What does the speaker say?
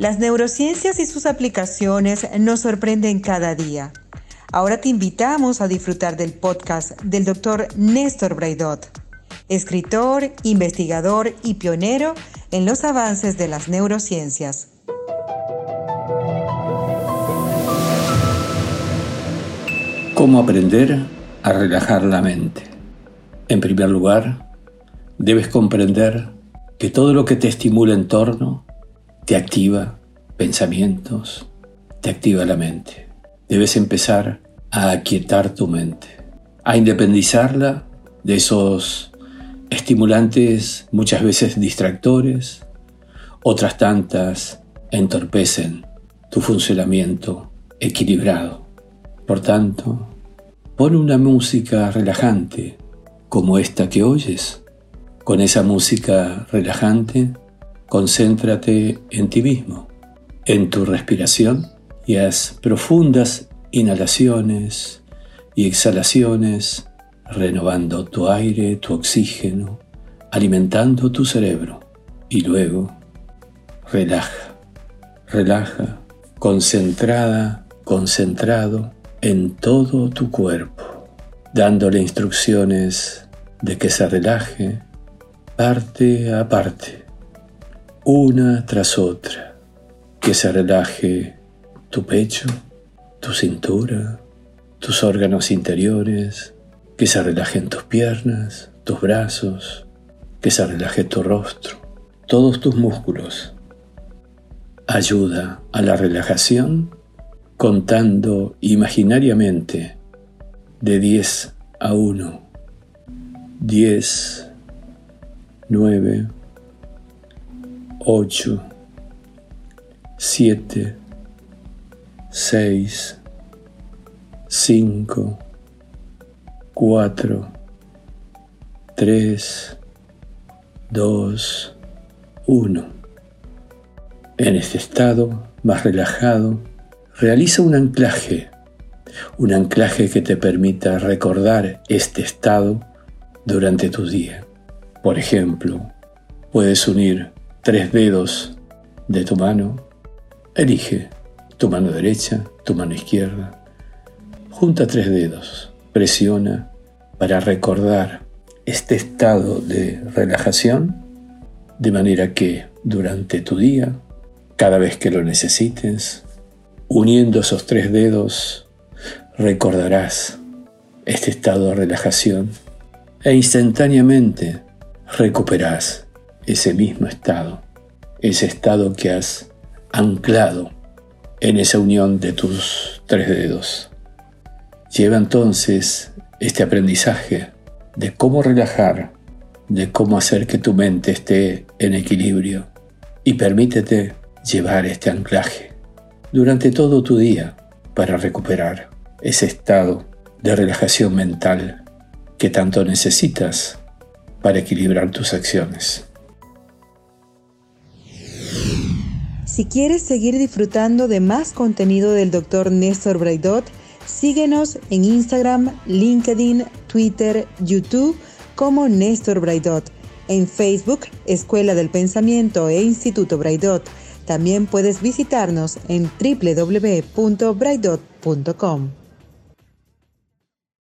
Las neurociencias y sus aplicaciones nos sorprenden cada día. Ahora te invitamos a disfrutar del podcast del Dr. Néstor Braidot, escritor, investigador y pionero en los avances de las neurociencias. ¿Cómo aprender a relajar la mente? En primer lugar, debes comprender que todo lo que te estimula en torno te activa pensamientos, te activa la mente. Debes empezar a aquietar tu mente, a independizarla de esos estimulantes muchas veces distractores, otras tantas entorpecen tu funcionamiento equilibrado. Por tanto, pon una música relajante como esta que oyes. Con esa música relajante, Concéntrate en ti mismo, en tu respiración y haz profundas inhalaciones y exhalaciones, renovando tu aire, tu oxígeno, alimentando tu cerebro. Y luego, relaja, relaja, concentrada, concentrado en todo tu cuerpo, dándole instrucciones de que se relaje parte a parte una tras otra, que se relaje tu pecho, tu cintura, tus órganos interiores, que se relajen tus piernas, tus brazos, que se relaje tu rostro, todos tus músculos. Ayuda a la relajación contando imaginariamente de 10 a 1. 10, 9, 8, 7, 6, 5, 4, 3, 2, 1. En este estado más relajado, realiza un anclaje, un anclaje que te permita recordar este estado durante tu día. Por ejemplo, puedes unir tres dedos de tu mano, elige tu mano derecha, tu mano izquierda, junta tres dedos, presiona para recordar este estado de relajación, de manera que durante tu día, cada vez que lo necesites, uniendo esos tres dedos, recordarás este estado de relajación e instantáneamente recuperarás ese mismo estado, ese estado que has anclado en esa unión de tus tres dedos. Lleva entonces este aprendizaje de cómo relajar, de cómo hacer que tu mente esté en equilibrio y permítete llevar este anclaje durante todo tu día para recuperar ese estado de relajación mental que tanto necesitas para equilibrar tus acciones. Si quieres seguir disfrutando de más contenido del Dr. Néstor Braidot, síguenos en Instagram, LinkedIn, Twitter, YouTube como Néstor Braidot. En Facebook, Escuela del Pensamiento e Instituto Braidot. También puedes visitarnos en www.braidot.com.